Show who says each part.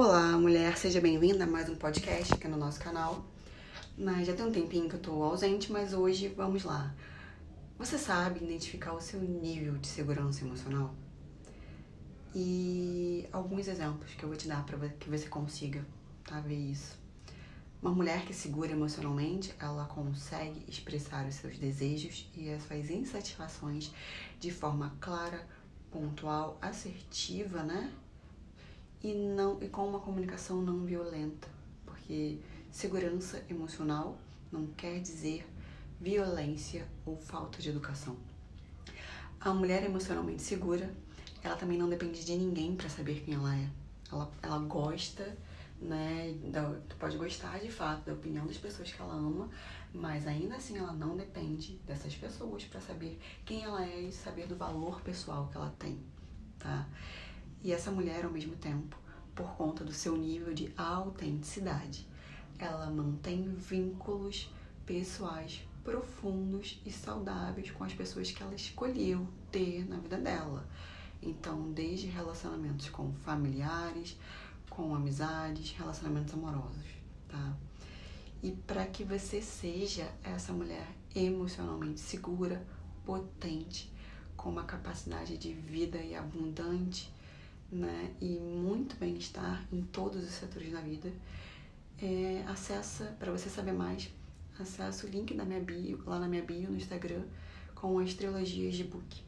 Speaker 1: Olá, mulher, seja bem-vinda a mais um podcast aqui no nosso canal. Mas já tem um tempinho que eu tô ausente, mas hoje vamos lá. Você sabe identificar o seu nível de segurança emocional? E alguns exemplos que eu vou te dar para que você consiga tá, ver isso. Uma mulher que segura emocionalmente, ela consegue expressar os seus desejos e as suas insatisfações de forma clara, pontual, assertiva, né? E não e com uma comunicação não violenta, porque segurança emocional não quer dizer violência ou falta de educação. A mulher emocionalmente segura, ela também não depende de ninguém para saber quem ela é. Ela, ela gosta, né? Da, tu pode gostar de fato da opinião das pessoas que ela ama, mas ainda assim ela não depende dessas pessoas para saber quem ela é e saber do valor pessoal que ela tem, tá? E essa mulher, ao mesmo tempo, por conta do seu nível de autenticidade, ela mantém vínculos pessoais profundos e saudáveis com as pessoas que ela escolheu ter na vida dela. Então, desde relacionamentos com familiares, com amizades, relacionamentos amorosos, tá? E para que você seja essa mulher emocionalmente segura, potente, com uma capacidade de vida e abundante, né, e muito bem-estar em todos os setores da vida, é, acessa, para você saber mais, acessa o link da minha bio, lá na minha bio no Instagram, com as trilogias de book.